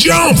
jump.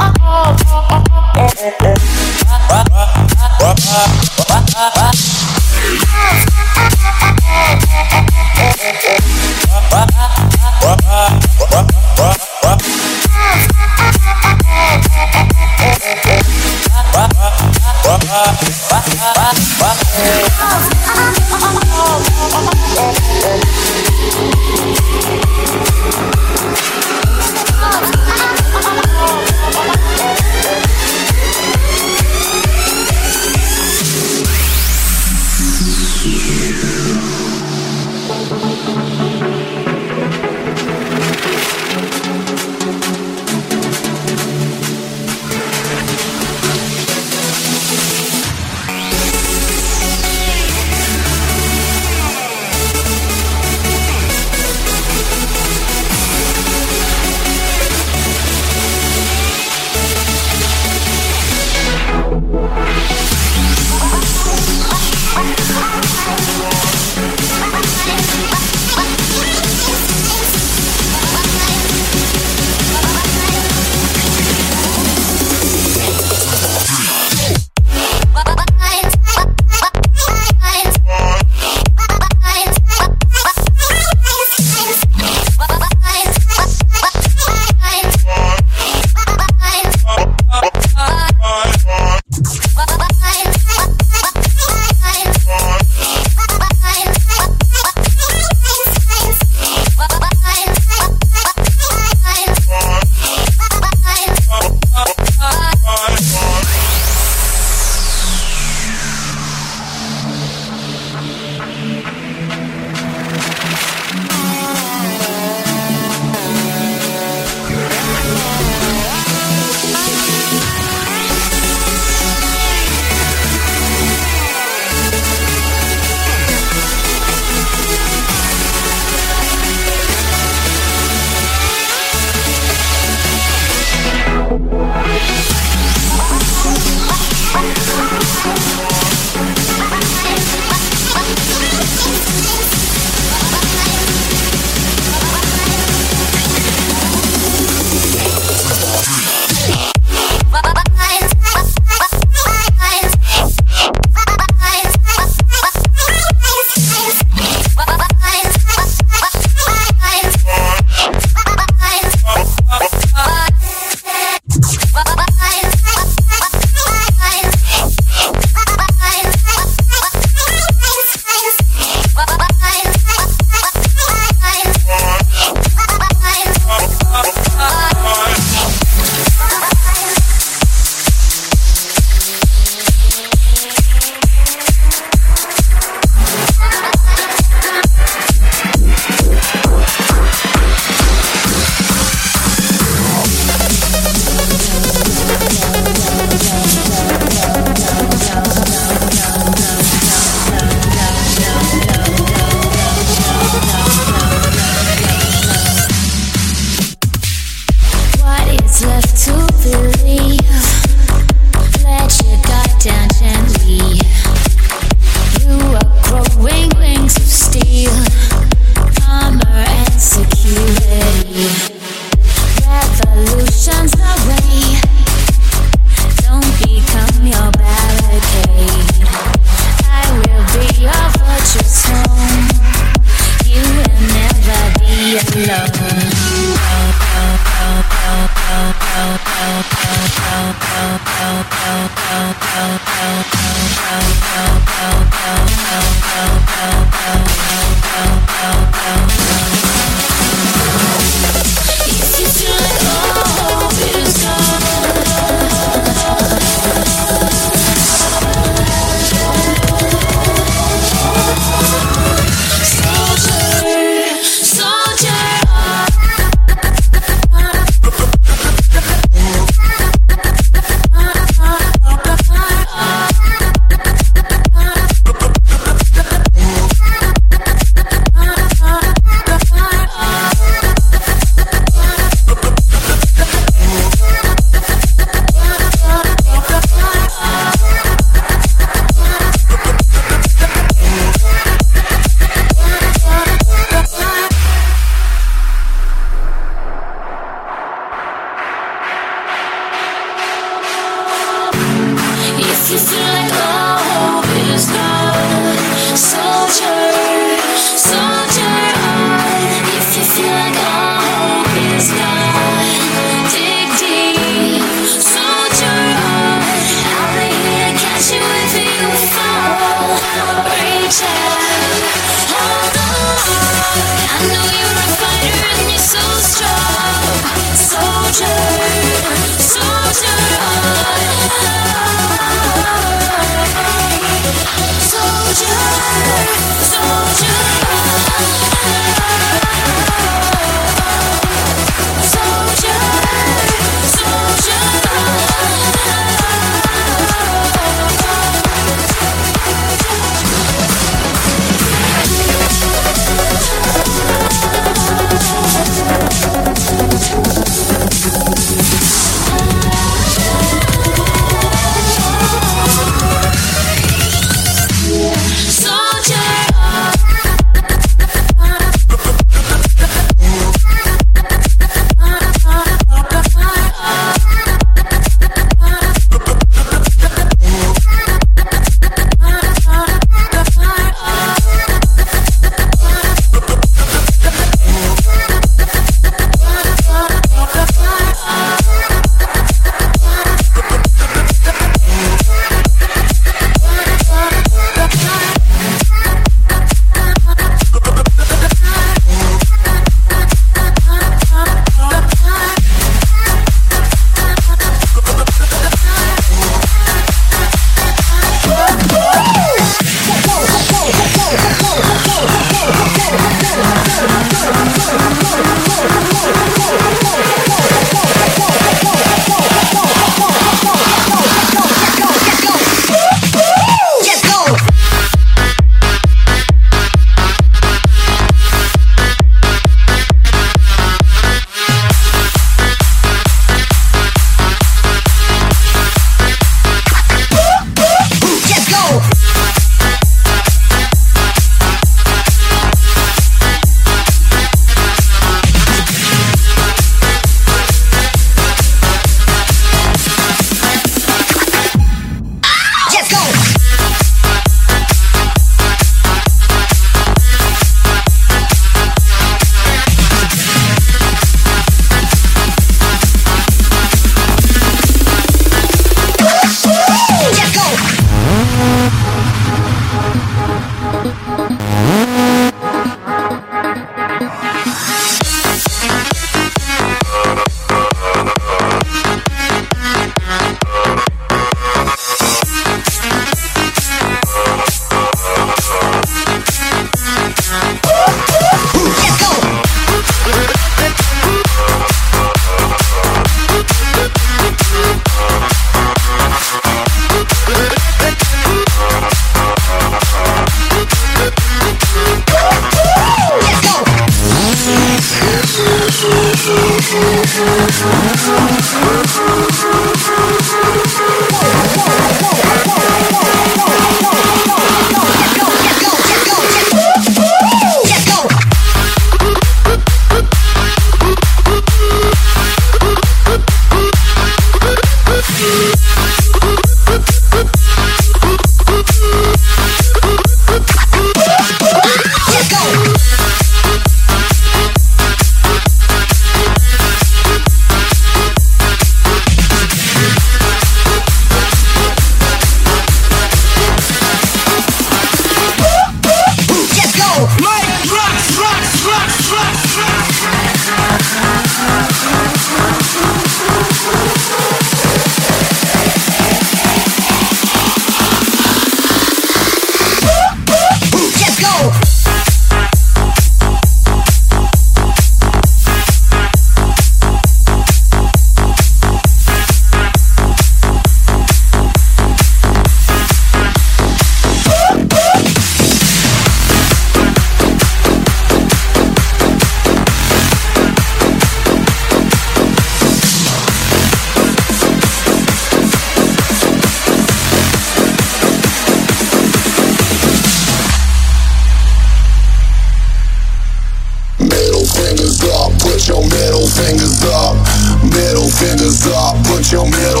your middle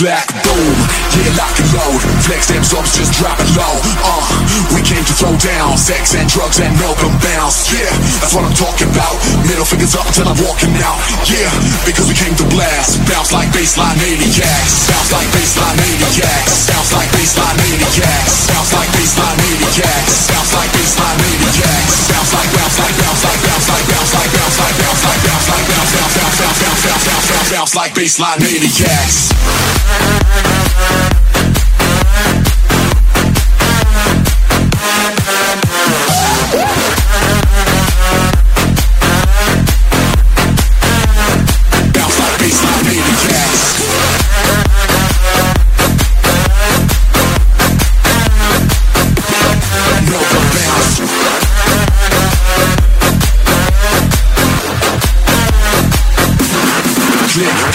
clack, boom, yeah, lock and load. Flex them subs, just drop it low. Uh, we came to throw down sex and drugs and milk bounce. Yeah, that's what I'm talking about. Middle fingers up until I'm walking out. Yeah, because we came to blast. Bounce like baseline maniacs. Bounce like baseline maniacs. Bounce like baseline maniacs. Bounce like baseline maniacs. Bounce like baseline maniacs. Bounce like bounce like bounce like bounce like bounce like bounce like bounce like like bounce bounce bounce bounce bounce bounce bounce bounce bounce like baseline maniacs.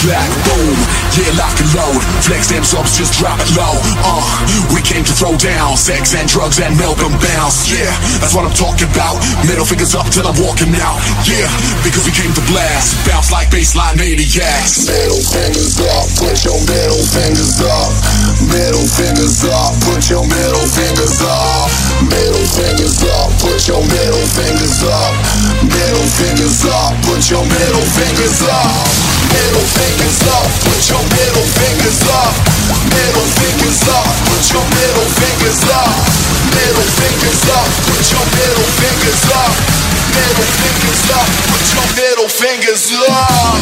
Boom, yeah, lock and load. Flex them subs, just drop it low. Uh, we came to throw down sex and drugs and milk and bounce. Yeah, that's what I'm talking about. Middle fingers up till I'm walking out. Yeah, because we came to blast. Bounce like baseline maniacs. Middle fingers up, put your middle fingers up. Middle fingers up, put your middle fingers up. Middle fingers up, put your middle fingers up. Middle fingers up, put your middle fingers up. Middle fingers up, put your middle fingers up. Middle fingers up, put your middle fingers up. Middle fingers up, put your middle fingers up. Middle fingers up, put your middle fingers up.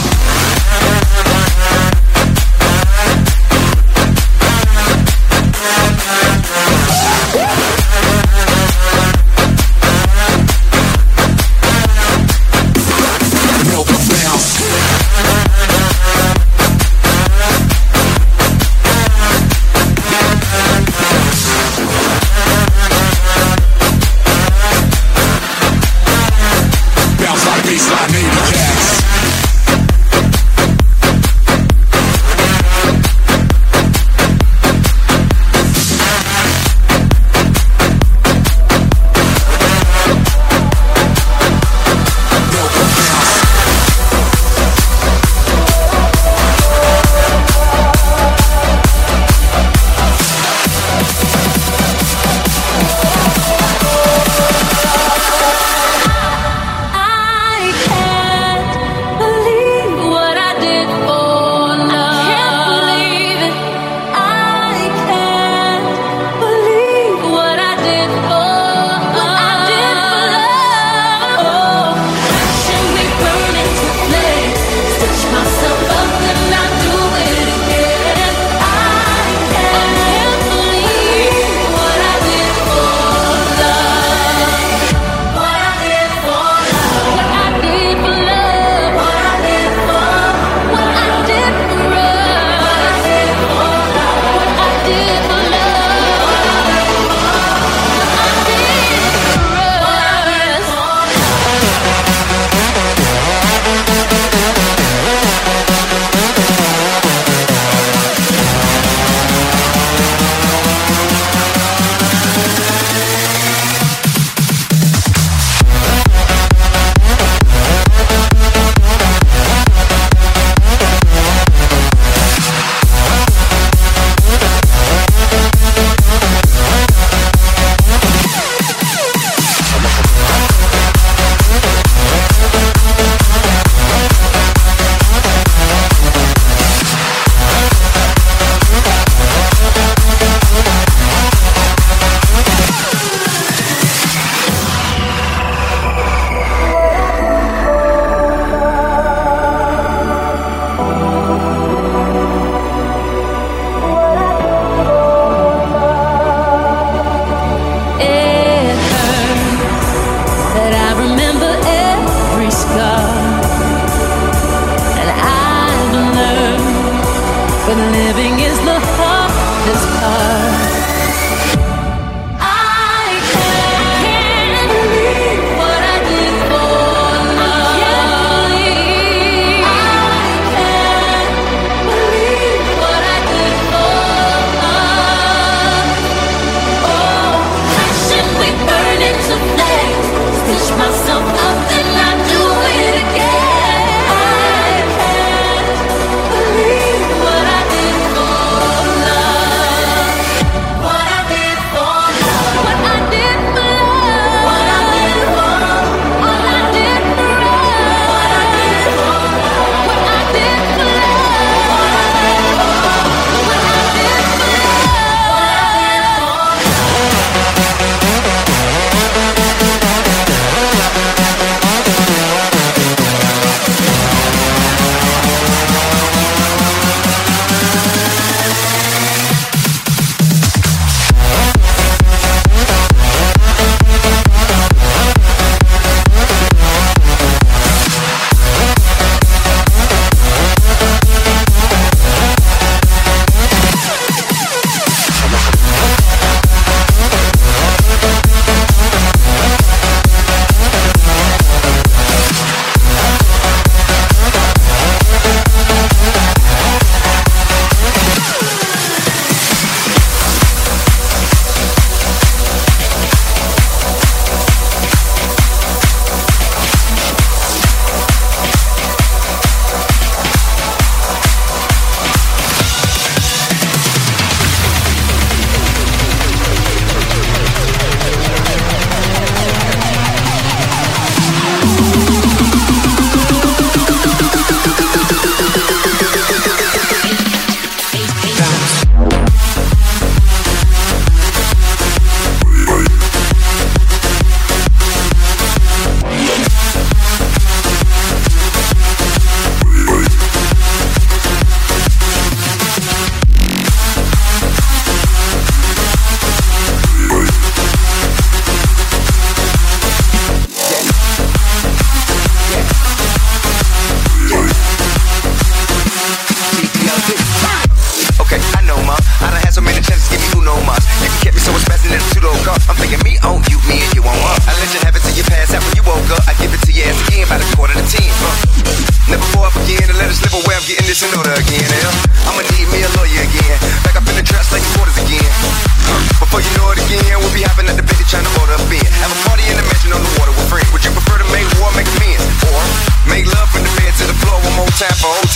I'm.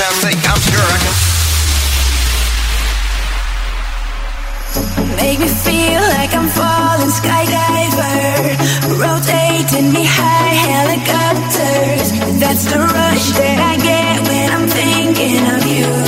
Make me feel like I'm falling skydiver, rotating me high helicopters. That's the rush that I get when I'm thinking of you.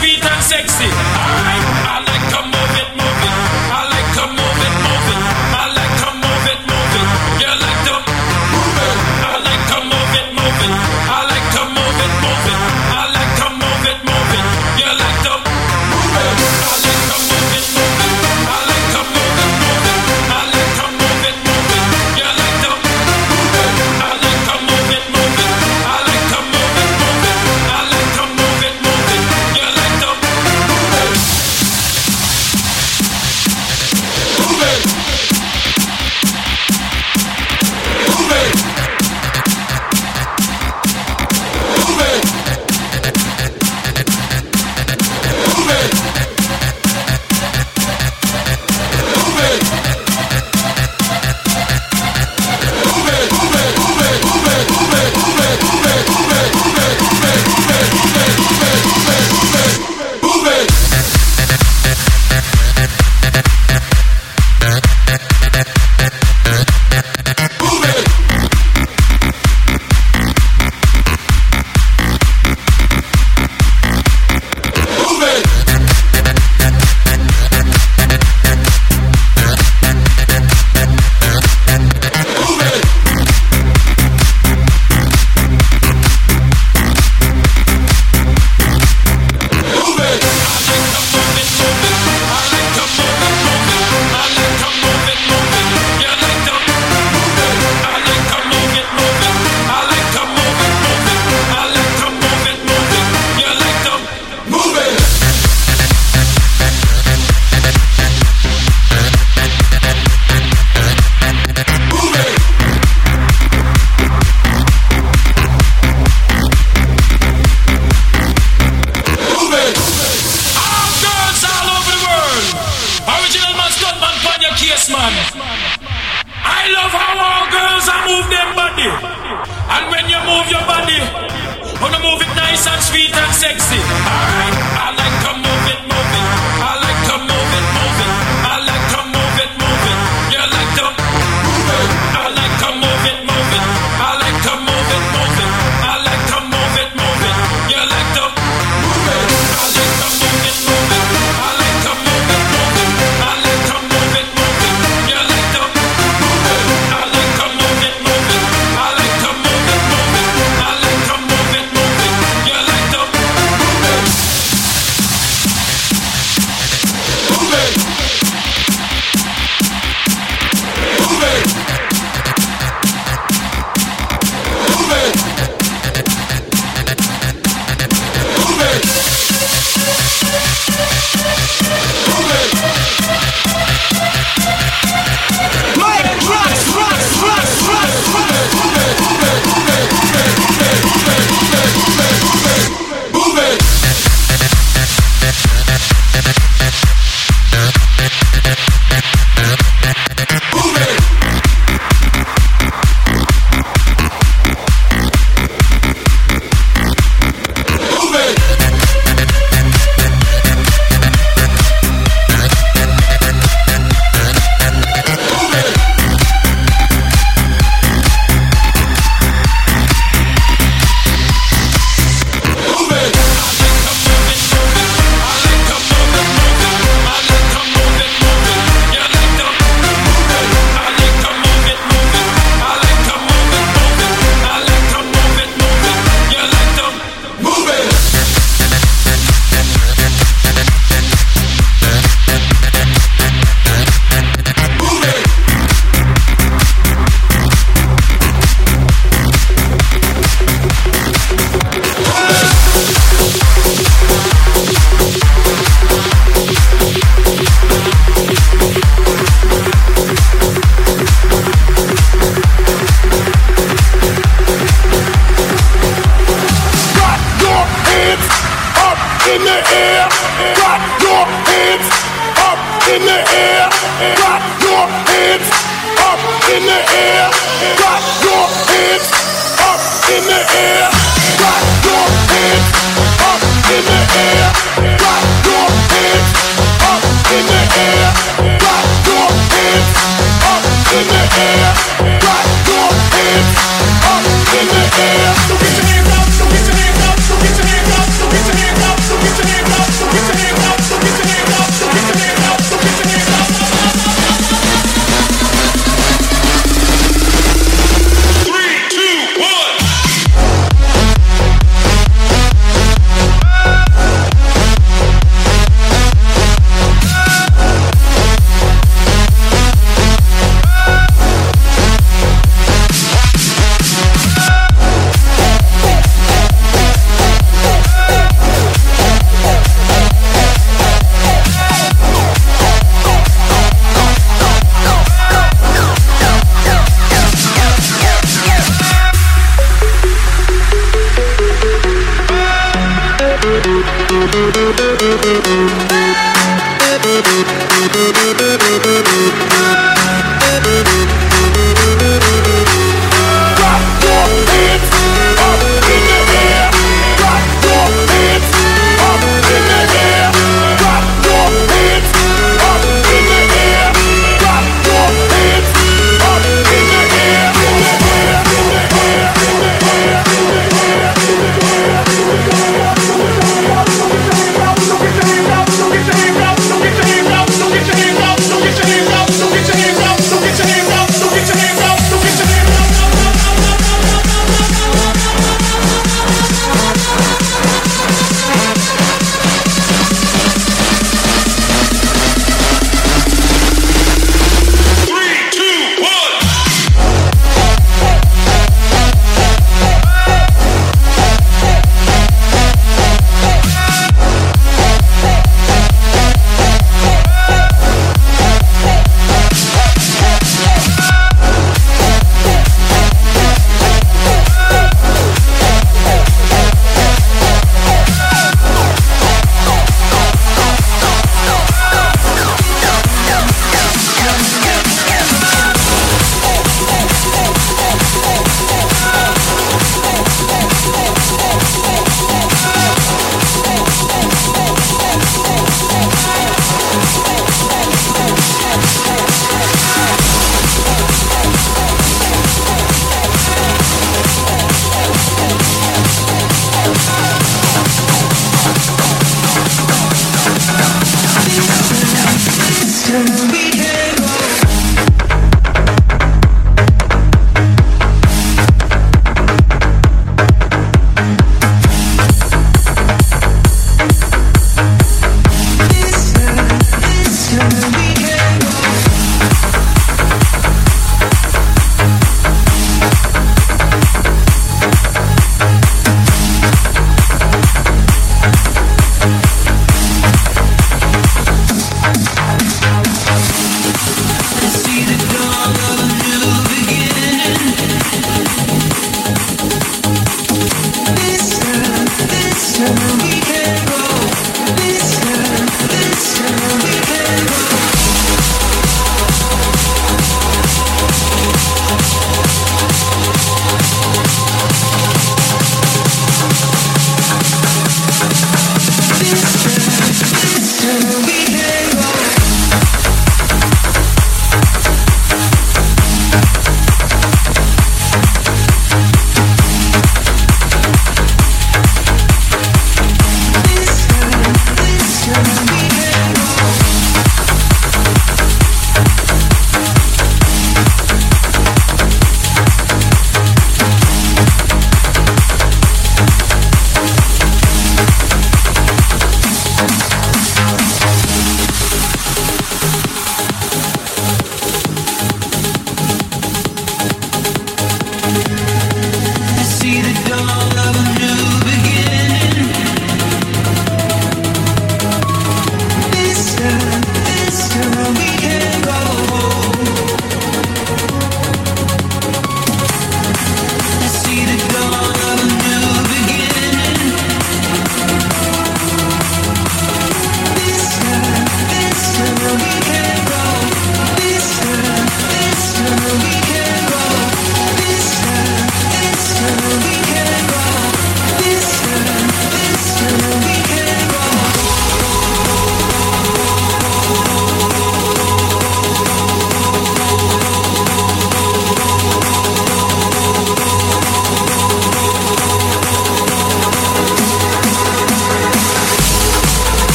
sweet and sexy. Alright.